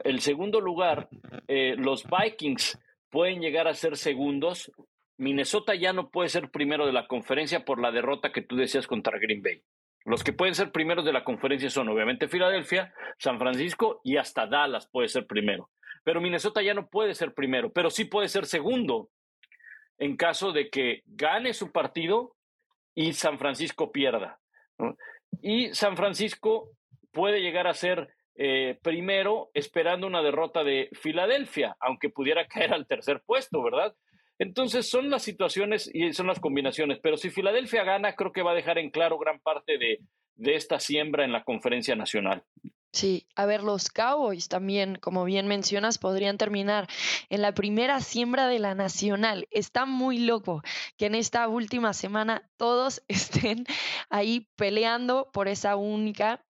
El segundo lugar, eh, los Vikings pueden llegar a ser segundos. Minnesota ya no puede ser primero de la conferencia por la derrota que tú decías contra Green Bay. Los que pueden ser primeros de la conferencia son obviamente Filadelfia, San Francisco y hasta Dallas puede ser primero. Pero Minnesota ya no puede ser primero, pero sí puede ser segundo en caso de que gane su partido y San Francisco pierda. Y San Francisco puede llegar a ser eh, primero esperando una derrota de Filadelfia, aunque pudiera caer al tercer puesto, ¿verdad? Entonces son las situaciones y son las combinaciones, pero si Filadelfia gana, creo que va a dejar en claro gran parte de, de esta siembra en la conferencia nacional. Sí, a ver, los Cowboys también, como bien mencionas, podrían terminar en la primera siembra de la nacional. Está muy loco que en esta última semana todos estén ahí peleando por esa única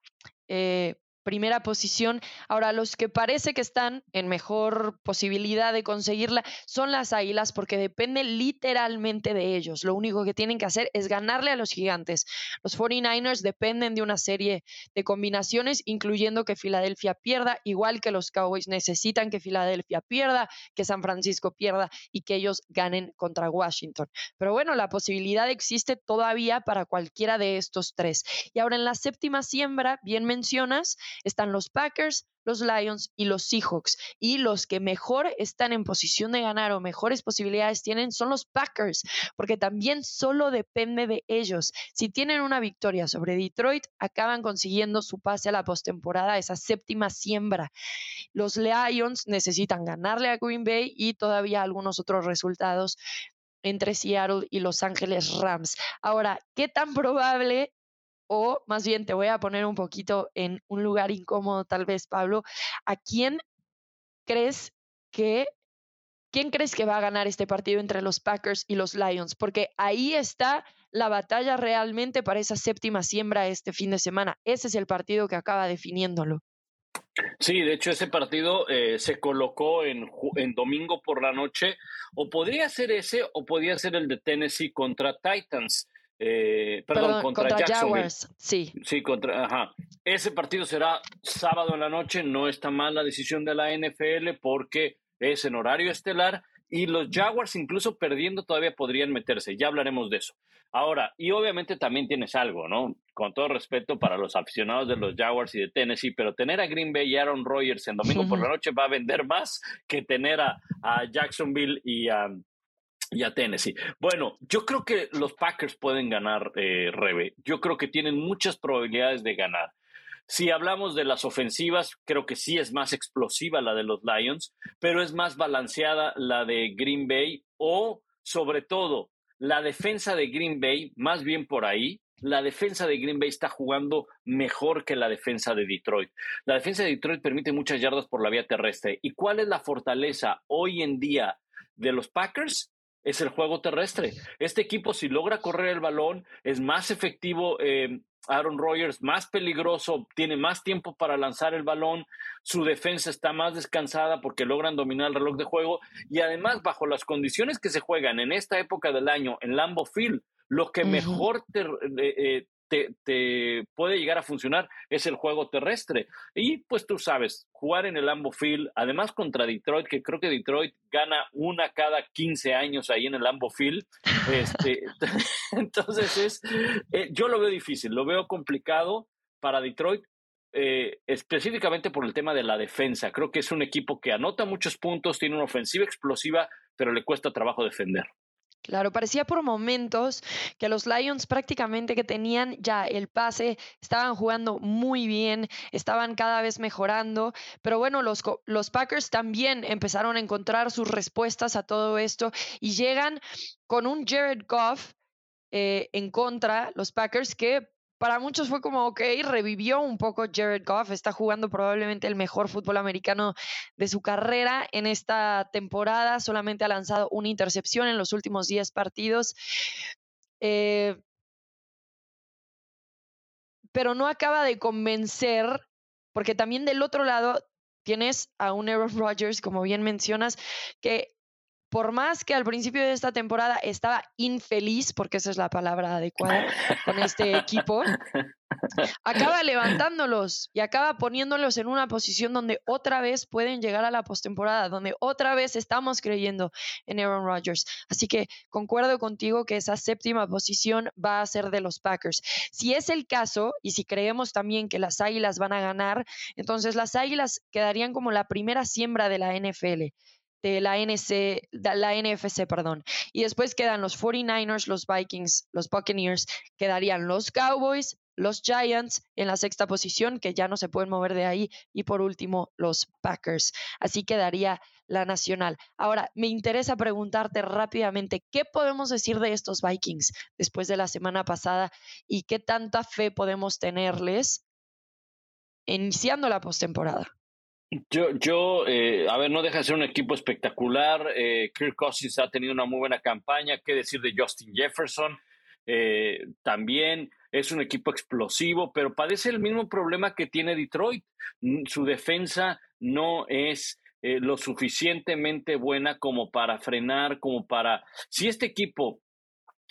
eh, primera posición. Ahora, los que parece que están en mejor posibilidad de conseguirla son las Águilas porque depende literalmente de ellos. Lo único que tienen que hacer es ganarle a los gigantes. Los 49ers dependen de una serie de combinaciones, incluyendo que Filadelfia pierda, igual que los Cowboys necesitan que Filadelfia pierda, que San Francisco pierda y que ellos ganen contra Washington. Pero bueno, la posibilidad existe todavía para cualquiera de estos tres. Y ahora en la séptima siembra, bien mencionas, están los Packers, los Lions y los Seahawks. Y los que mejor están en posición de ganar o mejores posibilidades tienen son los Packers, porque también solo depende de ellos. Si tienen una victoria sobre Detroit, acaban consiguiendo su pase a la postemporada, esa séptima siembra. Los Lions necesitan ganarle a Green Bay y todavía algunos otros resultados entre Seattle y Los Ángeles Rams. Ahora, ¿qué tan probable o más bien te voy a poner un poquito en un lugar incómodo tal vez, Pablo, ¿a quién crees que quién crees que va a ganar este partido entre los Packers y los Lions? Porque ahí está la batalla realmente para esa séptima siembra este fin de semana. Ese es el partido que acaba definiéndolo. Sí, de hecho ese partido eh, se colocó en, en, domingo por la noche, o podría ser ese, o podría ser el de Tennessee contra Titans. Eh, perdón, contra, Jacksonville. sí. Sí, contra, ajá. Ese partido será sábado en la noche, no está mal la decisión de la NFL porque es en horario estelar y los Jaguars incluso perdiendo todavía podrían meterse, ya hablaremos de eso. Ahora, y obviamente también tienes algo, ¿no? Con todo respeto para los aficionados de los Jaguars y de Tennessee, pero tener a Green Bay y Aaron Rodgers en domingo por la noche va a vender más que tener a, a Jacksonville y a, y a Tennessee. Bueno, yo creo que los Packers pueden ganar, eh, Rebe. Yo creo que tienen muchas probabilidades de ganar. Si hablamos de las ofensivas, creo que sí es más explosiva la de los Lions, pero es más balanceada la de Green Bay o, sobre todo, la defensa de Green Bay, más bien por ahí, la defensa de Green Bay está jugando mejor que la defensa de Detroit. La defensa de Detroit permite muchas yardas por la vía terrestre. ¿Y cuál es la fortaleza hoy en día de los Packers? Es el juego terrestre. Este equipo, si logra correr el balón, es más efectivo. Eh, Aaron Rodgers más peligroso, tiene más tiempo para lanzar el balón, su defensa está más descansada porque logran dominar el reloj de juego y además bajo las condiciones que se juegan en esta época del año en Lambo Field, lo que mejor te, eh, te, puede llegar a funcionar es el juego terrestre. Y pues tú sabes, jugar en el Lambo Field, además contra Detroit, que creo que Detroit gana una cada 15 años ahí en el Lambo Field. Este, entonces es, eh, yo lo veo difícil, lo veo complicado para Detroit. Eh, específicamente por el tema de la defensa. Creo que es un equipo que anota muchos puntos, tiene una ofensiva explosiva, pero le cuesta trabajo defender. Claro, parecía por momentos que los Lions prácticamente que tenían ya el pase, estaban jugando muy bien, estaban cada vez mejorando, pero bueno, los, los Packers también empezaron a encontrar sus respuestas a todo esto y llegan con un Jared Goff eh, en contra, los Packers, que para muchos fue como, ok, revivió un poco Jared Goff, está jugando probablemente el mejor fútbol americano de su carrera en esta temporada, solamente ha lanzado una intercepción en los últimos 10 partidos. Eh, pero no acaba de convencer, porque también del otro lado tienes a un Aaron Rodgers, como bien mencionas, que por más que al principio de esta temporada estaba infeliz, porque esa es la palabra adecuada con este equipo, acaba levantándolos y acaba poniéndolos en una posición donde otra vez pueden llegar a la postemporada, donde otra vez estamos creyendo en Aaron Rodgers. Así que concuerdo contigo que esa séptima posición va a ser de los Packers. Si es el caso y si creemos también que las Águilas van a ganar, entonces las Águilas quedarían como la primera siembra de la NFL de la, NC, la NFC, perdón. Y después quedan los 49ers, los Vikings, los Buccaneers, quedarían los Cowboys, los Giants en la sexta posición, que ya no se pueden mover de ahí, y por último los Packers. Así quedaría la nacional. Ahora, me interesa preguntarte rápidamente, ¿qué podemos decir de estos Vikings después de la semana pasada y qué tanta fe podemos tenerles iniciando la postemporada? Yo, yo eh, a ver, no deja de ser un equipo espectacular. Eh, Kirk Cousins ha tenido una muy buena campaña. ¿Qué decir de Justin Jefferson? Eh, también es un equipo explosivo, pero padece el mismo problema que tiene Detroit. Su defensa no es lo suficientemente buena como para frenar, como para... Si este equipo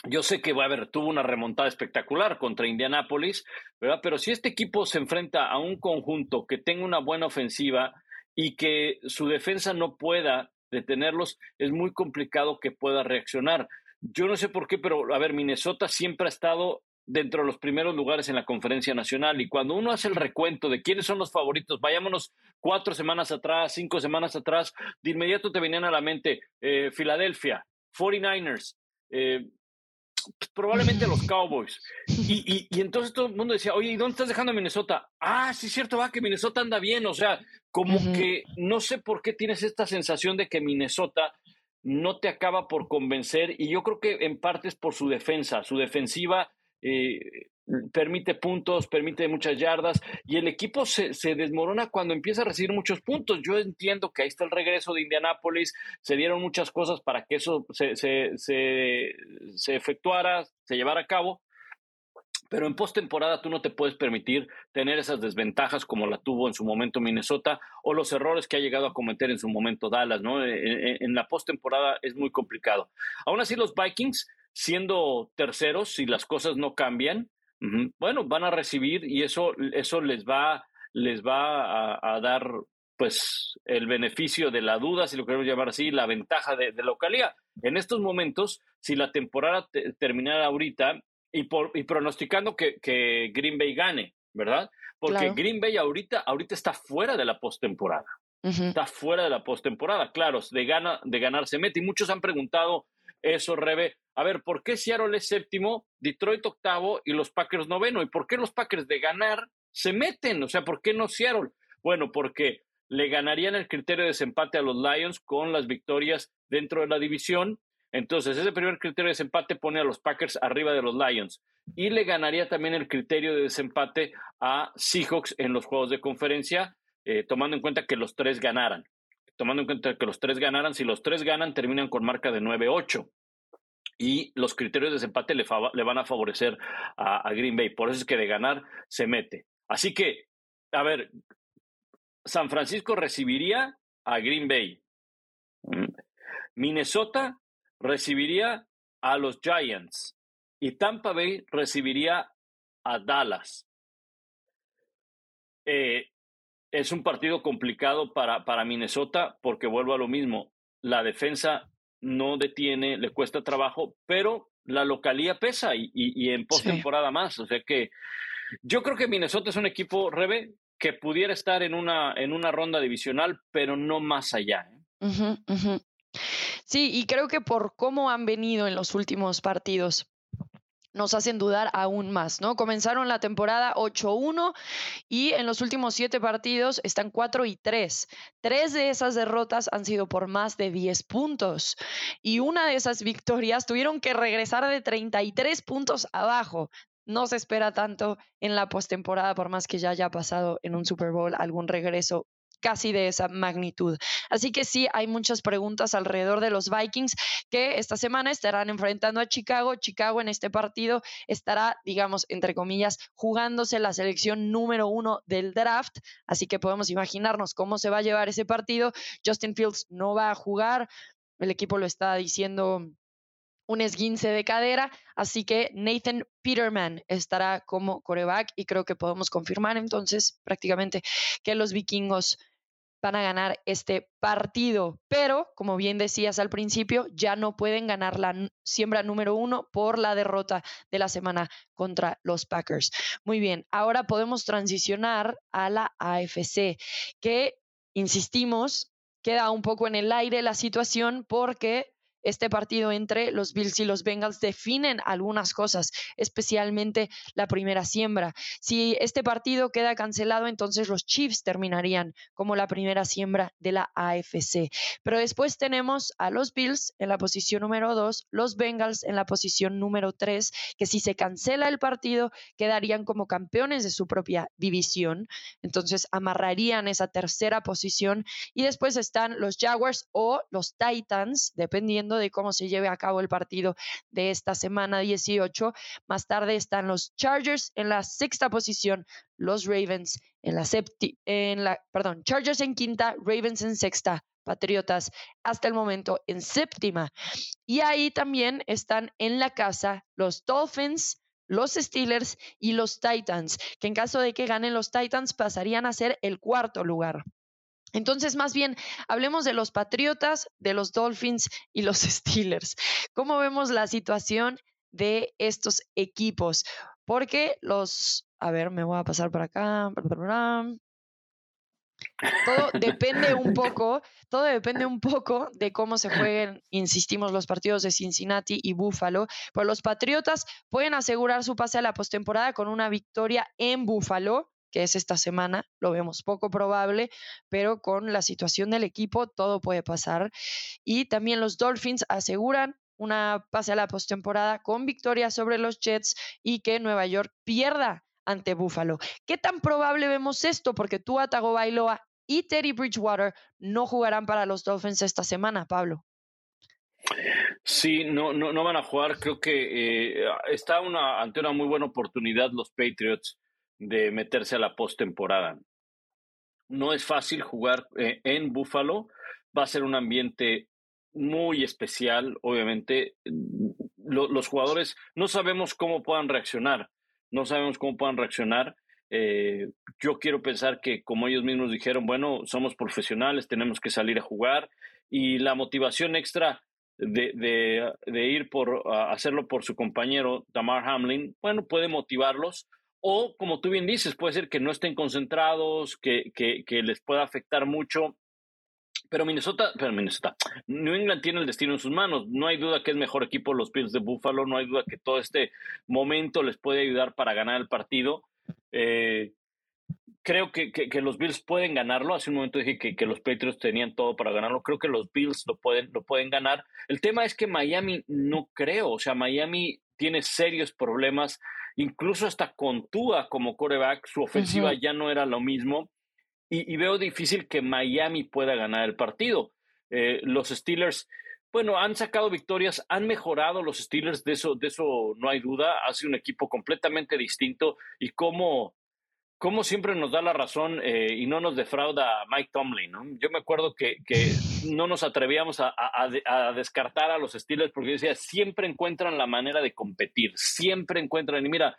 yo sé que, va a haber, tuvo una remontada espectacular contra Indianápolis, ¿verdad? Pero si este equipo se enfrenta a un conjunto que tenga una buena ofensiva y que su defensa no pueda detenerlos, es muy complicado que pueda reaccionar. Yo no sé por qué, pero a ver, Minnesota siempre ha estado dentro de los primeros lugares en la conferencia nacional y cuando uno hace el recuento de quiénes son los favoritos, vayámonos cuatro semanas atrás, cinco semanas atrás, de inmediato te venían a la mente eh, Filadelfia, 49ers, eh, probablemente los Cowboys. Y, y, entonces todo el mundo decía, oye, ¿y dónde estás dejando a Minnesota? Ah, sí, cierto, va, que Minnesota anda bien. O sea, como que no sé por qué tienes esta sensación de que Minnesota no te acaba por convencer. Y yo creo que en parte es por su defensa. Su defensiva eh, permite puntos, permite muchas yardas y el equipo se, desmorona cuando empieza a recibir muchos puntos. Yo entiendo que ahí está el regreso de Indianápolis, se dieron muchas cosas para que eso se, se, efectuara, se llevara a cabo, pero en postemporada tú no te puedes permitir tener esas desventajas como la tuvo en su momento Minnesota o los errores que ha llegado a cometer en su momento Dallas, ¿no? En, en la postemporada es muy complicado. Aún así, los Vikings, siendo terceros, si las cosas no cambian, bueno, van a recibir y eso, eso les va, les va a, dar pues el beneficio de la duda, si lo queremos llamar así, la ventaja de, localidad. En estos momentos, si la temporada terminara ahorita y, por, y pronosticando que, que Green Bay gane, ¿verdad? Porque Green Bay ahorita, ahorita está fuera de la postemporada. Está fuera de la postemporada, claro, de, gana, de ganar se mete. Y muchos han preguntado eso, Rebe. A ver, ¿por qué Seattle es séptimo, Detroit octavo y los Packers noveno? ¿Y por qué los Packers de ganar se meten. O sea, ¿por qué no Seattle? Bueno, porque le ganarían el criterio de desempate a los Lions con las victorias dentro de la división. Entonces, ese primer criterio de desempate pone a los Packers arriba de los Lions. Y le ganaría también el criterio de desempate a Seahawks en los juegos de conferencia, eh, tomando en cuenta que los tres ganaran. Tomando en cuenta que los tres ganaran, si los tres ganan, terminan con marca de 9-8 y los criterios de desempate le, van a favorecer a, Green Bay. Por eso es que de ganar se mete. Así que, a ver, San Francisco recibiría a Green Bay. Mm. Minnesota recibiría a los Giants y Tampa Bay recibiría a Dallas. Eh, es un partido complicado para, para Minnesota porque vuelvo a lo mismo. La defensa no detiene, le cuesta trabajo, pero la localía pesa y, y, en postemporada más. O sea que yo creo que Minnesota es un equipo, Rebe, que pudiera estar en una, en una ronda divisional, pero no más allá. ¿eh? Sí, y creo que por cómo han venido en los últimos partidos, nos hacen dudar aún más, ¿no? Comenzaron la temporada 8-1 y en los últimos siete partidos están 4 y 3. Tres de esas derrotas han sido por más de 10 puntos y una de esas victorias tuvieron que regresar de 33 puntos abajo. No se espera tanto en la postemporada, por más que ya haya pasado en un Super Bowl algún regreso casi de esa magnitud. Así que sí, hay muchas preguntas alrededor de los Vikings que esta semana estarán enfrentando a Chicago. Chicago en este partido estará, digamos, entre comillas, jugándose la selección número uno del draft. Así que podemos imaginarnos cómo se va a llevar ese partido. Justin Fields no va a jugar. El equipo lo está diciendo un esguince de cadera, así que Nathan Peterman estará como coreback y creo que podemos confirmar entonces prácticamente que los vikingos van a ganar este partido. Pero, como bien decías al principio, ya no pueden ganar la siembra número uno por la derrota de la semana contra los Packers. Muy bien, ahora podemos transicionar a la AFC, que, insistimos, queda un poco en el aire la situación porque este partido entre los Bills y los Bengals definen algunas cosas, especialmente la primera siembra. Si este partido queda cancelado, entonces los Chiefs terminarían como la primera siembra de la AFC. Pero después tenemos a los Bills en la posición número 2, los Bengals en la posición número 3, que si se cancela el partido, quedarían como campeones de su propia división. Entonces amarrarían esa tercera posición. Y después están los Jaguars o los Titans, dependiendo de cómo se lleve a cabo el partido de esta semana 18. Más tarde están los Chargers en la sexta posición, los Ravens en la séptima, en la, perdón, Chargers en quinta, Ravens en sexta, Patriotas hasta el momento en séptima. Y ahí también están en la casa los Dolphins, los Steelers y los Titans, que en caso de que ganen los Titans pasarían a ser el cuarto lugar. Entonces, más bien, hablemos de los Patriotas, de los Dolphins y los Steelers. ¿Cómo vemos la situación de estos equipos? Porque los, a ver, me voy a pasar por acá. Todo depende un poco, todo depende un poco de cómo se jueguen, insistimos, los partidos de Cincinnati y Buffalo. Pues los Patriotas pueden asegurar su pase a la postemporada con una victoria en Buffalo que es esta semana, lo vemos poco probable, pero con la situación del equipo todo puede pasar. Y también los Dolphins aseguran una pase a la postemporada con victoria sobre los Jets y que Nueva York pierda ante Buffalo. ¿Qué tan probable vemos esto? Porque tú, Atago Bailoa y Teddy Bridgewater no jugarán para los Dolphins esta semana, Pablo. Sí, no, no, no van a jugar. Creo que eh, está una, ante una muy buena oportunidad los Patriots de meterse a la postemporada. No es fácil jugar eh, en Buffalo, va a ser un ambiente muy especial, obviamente. los jugadores no sabemos cómo puedan reaccionar, no sabemos cómo puedan reaccionar. Eh, yo quiero pensar que como ellos mismos dijeron, bueno, somos profesionales, tenemos que salir a jugar y la motivación extra de, de, ir por hacerlo por su compañero Tamar Hamlin, bueno, puede motivarlos o, como tú bien dices, puede ser que no estén concentrados, que, que, les pueda afectar mucho. Pero Minnesota, pero Minnesota, New England tiene el destino en sus manos. No hay duda que es mejor equipo los Bills de Buffalo. No hay duda que todo este momento les puede ayudar para ganar el partido. Eh, creo que, que, los Bills pueden ganarlo. Hace un momento dije que, que, los Patriots tenían todo para ganarlo. Creo que los Bills lo pueden, lo pueden ganar. El tema es que Miami no creo. O sea, Miami tiene serios problemas, incluso hasta con Tua como coreback. Su ofensiva ya no era lo mismo. Y, veo difícil que Miami pueda ganar el partido. Eh, los Steelers bueno, han sacado victorias, han mejorado los Steelers, de eso, de eso no hay duda. Ha sido un equipo completamente distinto y como, como siempre nos da la razón eh, y no nos defrauda Mike Tomlin. ¿no? Yo me acuerdo que, que no nos atrevíamos a, a, descartar a los Steelers porque decía, siempre encuentran la manera de competir, siempre encuentran. Y mira,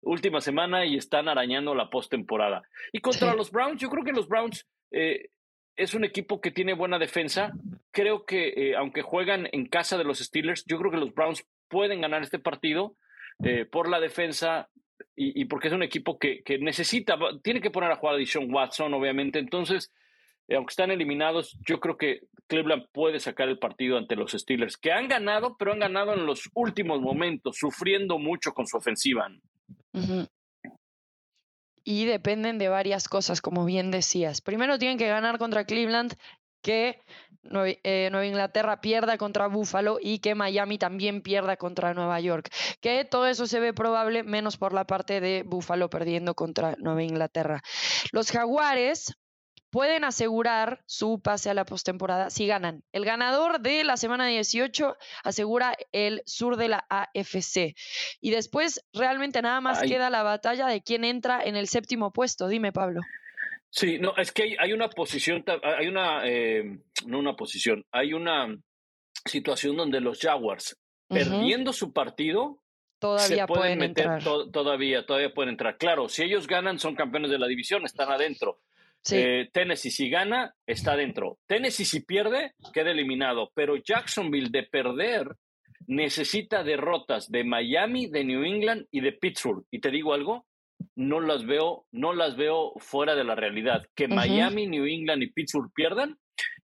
última semana y están arañando la postemporada. Y contra los Browns, yo creo que los Browns eh, es un equipo que tiene buena defensa. Creo que eh, aunque juegan en casa de los Steelers, yo creo que los Browns pueden ganar este partido eh, por la defensa y, porque es un equipo que, necesita, tiene que poner a jugar a Dishon Watson, obviamente. Entonces, eh, aunque están eliminados, yo creo que Cleveland puede sacar el partido ante los Steelers, que han ganado, pero han ganado en los últimos momentos, sufriendo mucho con su ofensiva y dependen de varias cosas, como bien decías. Primero tienen que ganar contra Cleveland, que eh, Nueva, Inglaterra pierda contra Buffalo y que Miami también pierda contra Nueva York. Que todo eso se ve probable, menos por la parte de Buffalo perdiendo contra Nueva Inglaterra. Los Jaguares pueden asegurar su pase a la postemporada si ganan. El ganador de la semana 18 asegura el sur de la AFC. Y después realmente nada más queda la batalla de quién entra en el séptimo puesto. Dime, Pablo. Sí, no, es que hay, una posición, hay una, eh, no una posición, hay una situación donde los Jaguars, perdiendo su partido, todavía pueden, entrar. todavía, todavía pueden entrar. Claro, si ellos ganan, son campeones de la división, están adentro. Eh, Tennessee si gana, está dentro. Tennessee si pierde, queda eliminado. Pero Jacksonville de perder necesita derrotas de Miami, de New England y de Pittsburgh. Y te digo algo, no las veo, no las veo fuera de la realidad. Que Miami, New England y Pittsburgh pierdan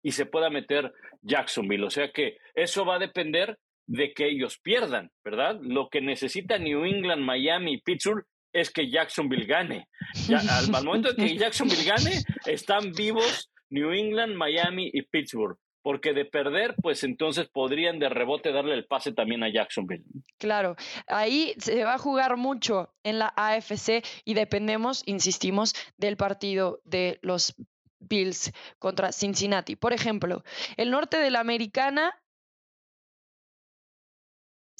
y se pueda meter Jacksonville. O sea que eso va a depender de que ellos pierdan, ¿verdad? Lo que necesita New England, Miami y Pittsburgh es que Jacksonville gane. al, momento de que Jacksonville gane, están vivos New England, Miami y Pittsburgh. Porque de perder, pues entonces podrían de rebote darle el pase también a Jacksonville. Claro, ahí se va a jugar mucho en la AFC y dependemos, insistimos, del partido de los Bills contra Cincinnati. Por ejemplo, el norte de la americana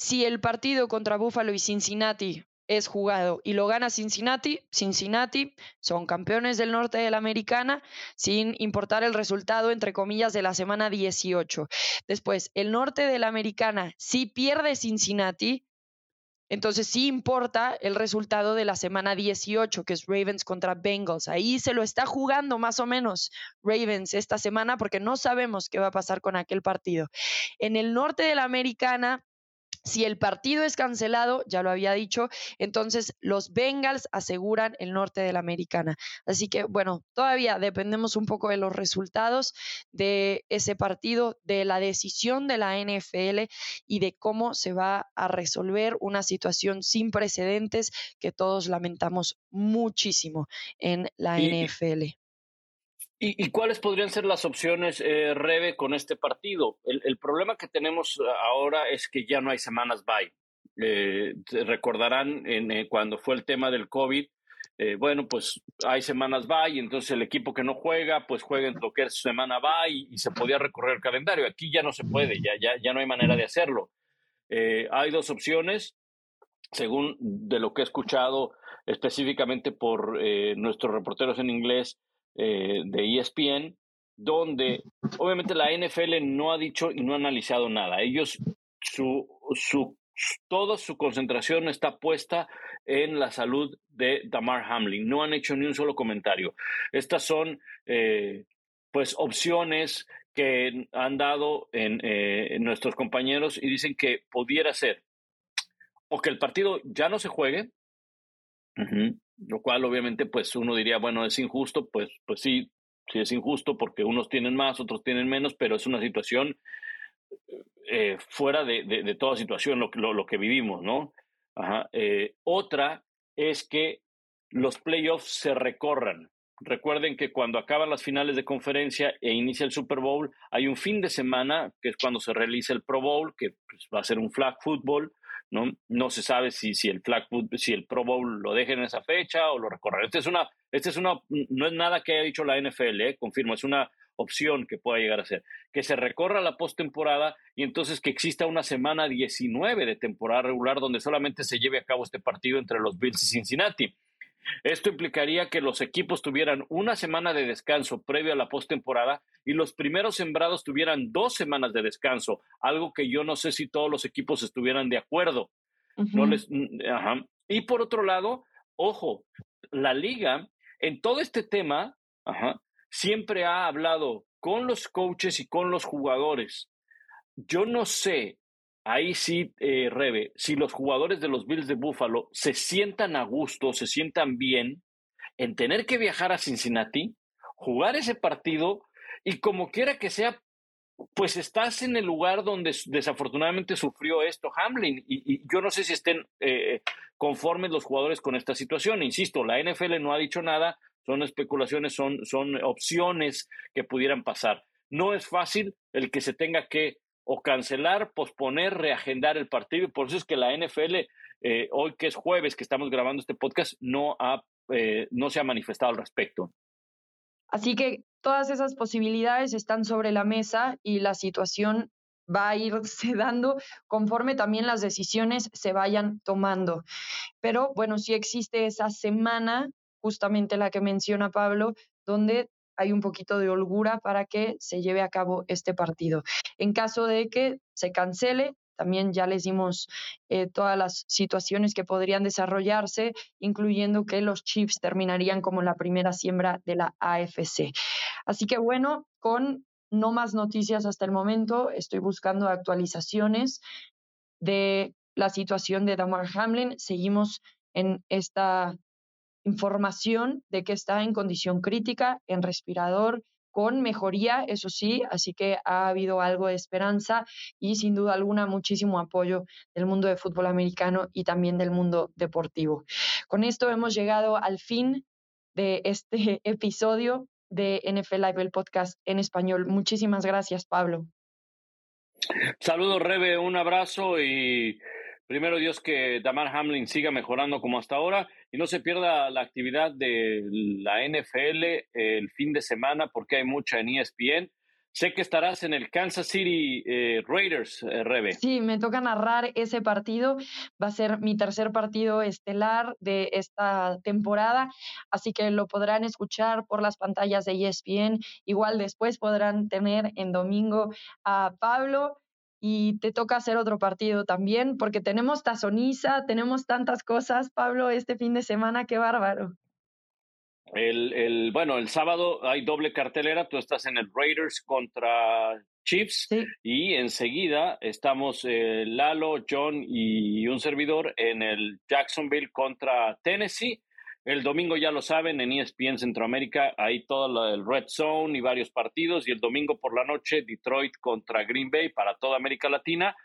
si el partido contra Buffalo y Cincinnati es jugado y lo gana Cincinnati, Cincinnati son campeones del norte de la americana sin importar el resultado entre comillas de la semana 18. Después, el norte de la americana si pierde Cincinnati, entonces sí importa el resultado de la semana 18, que es Ravens contra Bengals. Ahí se lo está jugando más o menos Ravens esta semana porque no sabemos qué va a pasar con aquel partido. En el norte de la americana si el partido es cancelado, ya lo había dicho, entonces los Bengals aseguran el norte de la americana. Así que bueno, todavía dependemos un poco de los resultados de ese partido, de la decisión de la NFL y de cómo se va a resolver una situación sin precedentes que todos lamentamos muchísimo en la NFL. ¿Y, cuáles podrían ser las opciones, eh, Rebe, con este partido? El, problema que tenemos ahora es que ya no hay semanas bye. Eh, recordarán eh, cuando fue el tema del COVID, eh, bueno, pues hay semanas bye, entonces el equipo que no juega, pues juega en lo que es semana bye y, y, se podía recorrer el calendario. Aquí ya no se puede, ya, ya, ya no hay manera de hacerlo. hay dos opciones, según de lo que he escuchado específicamente por nuestros reporteros en inglés, eh, de ESPN, donde obviamente la NFL no ha dicho y no ha analizado nada. Ellos, su, su, toda su concentración está puesta en la salud de Damar Hamlin. No han hecho ni un solo comentario. Estas son, eh, pues, opciones que han dado en, eh, nuestros compañeros y dicen que pudiera ser o que el partido ya no se juegue, lo cual obviamente pues uno diría, bueno, es injusto, pues, pues sí, sí es injusto porque unos tienen más, otros tienen menos, pero es una situación eh, fuera de, de, toda situación, lo, lo, que vivimos, ¿no? Ajá. Eh, otra es que los playoffs se recorran. Recuerden que cuando acaban las finales de conferencia e inicia el Super Bowl, hay un fin de semana, que es cuando se realiza el Pro Bowl, que pues, va a ser un flag football, ¿no? No se sabe si, si, el flag si el Pro Bowl lo dejen en esa fecha o lo recorran. Esta es una, este es una, no es nada que haya dicho la NFL, ¿eh? confirmo, es una opción que pueda llegar a ser. Que se recorra la postemporada y entonces que exista una semana 19 de temporada regular donde solamente se lleve a cabo este partido entre los Bills y Cincinnati. Esto implicaría que los equipos tuvieran una semana de descanso previo a la postemporada y los primeros sembrados tuvieran dos semanas de descanso, algo que yo no sé si todos los equipos estuvieran de acuerdo. no les, Y por otro lado, ojo, la liga en todo este tema siempre ha hablado con los coaches y con los jugadores. Yo no sé ahí sí, eh, Rebe, si los jugadores de los Bills de Buffalo se sientan a gusto, se sientan bien en tener que viajar a Cincinnati, jugar ese partido y como quiera que sea, pues estás en el lugar donde desafortunadamente sufrió esto Hamlin y, yo no sé si estén eh, conformes los jugadores con esta situación. Insisto, la NFL no ha dicho nada, son especulaciones, son, son opciones que pudieran pasar. No es fácil el que se tenga que o cancelar, posponer, reagendar el partido. Y por eso es que la NFL, eh, hoy que es jueves que estamos grabando este podcast, no, ha, eh, no se ha manifestado al respecto. Así que todas esas posibilidades están sobre la mesa y la situación va a irse dando conforme también las decisiones se vayan tomando. Pero bueno, sí existe esa semana, justamente la que menciona Pablo, donde hay un poquito de holgura para que se lleve a cabo este partido. En caso de que se cancele, también ya les dimos eh, todas las situaciones que podrían desarrollarse, incluyendo que los Chiefs terminarían como la primera siembra de la AFC. Así que bueno, con no más noticias hasta el momento, estoy buscando actualizaciones de la situación de Damar Hamlin. Seguimos en esta información de que está en condición crítica, en respirador, con mejoría, eso sí, así que ha habido algo de esperanza y sin duda alguna muchísimo apoyo del mundo de fútbol americano y también del mundo deportivo. Con esto hemos llegado al fin de este episodio de NFL Live, el podcast en español. Muchísimas gracias, Pablo. Saludos, Rebe, un abrazo y primero Dios que Damar Hamlin siga mejorando como hasta ahora y no se pierda la actividad de la NFL el fin de semana porque hay mucha en ESPN. Sé que estarás en el Kansas City eh, Raiders, eh, Rebe. Sí, me toca narrar ese partido. Va a ser mi tercer partido estelar de esta temporada, así que lo podrán escuchar por las pantallas de ESPN. Igual después podrán tener en domingo a Pablo y te toca hacer otro partido también, porque tenemos tazoniza, tenemos tantas cosas, Pablo, este fin de semana, qué bárbaro. El, el, bueno, el sábado hay doble cartelera, tú estás en el Raiders contra Chiefs y enseguida estamos eh, Lalo, John y un servidor en el Jacksonville contra Tennessee el domingo ya lo saben, en ESPN Centroamérica hay todo el Red Zone y varios partidos. Y el domingo por la noche, Detroit contra Green Bay para toda América Latina.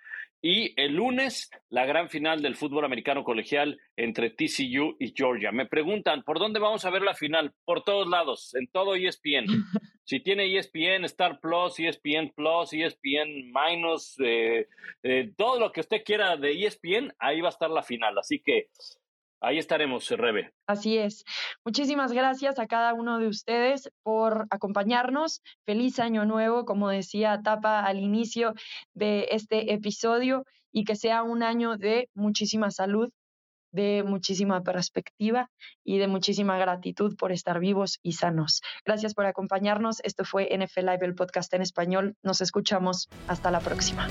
Y el lunes, la gran final del fútbol americano colegial entre TCU y Georgia. Me preguntan, ¿por dónde vamos a ver la final? Por todos lados, en todo ESPN. Si tiene ESPN, Star Plus, ESPN Plus, ESPN Minus, eh, eh, todo lo que usted quiera de ESPN, ahí va a estar la final. Así que Ahí estaremos, Rebe. Así es. Muchísimas gracias a cada uno de ustedes por acompañarnos. Feliz año nuevo, como decía Tapa al inicio de este episodio, y que sea un año de muchísima salud, de muchísima perspectiva y de muchísima gratitud por estar vivos y sanos. Gracias por acompañarnos. Esto fue NFL Live, el podcast en español. Nos escuchamos. Hasta la próxima.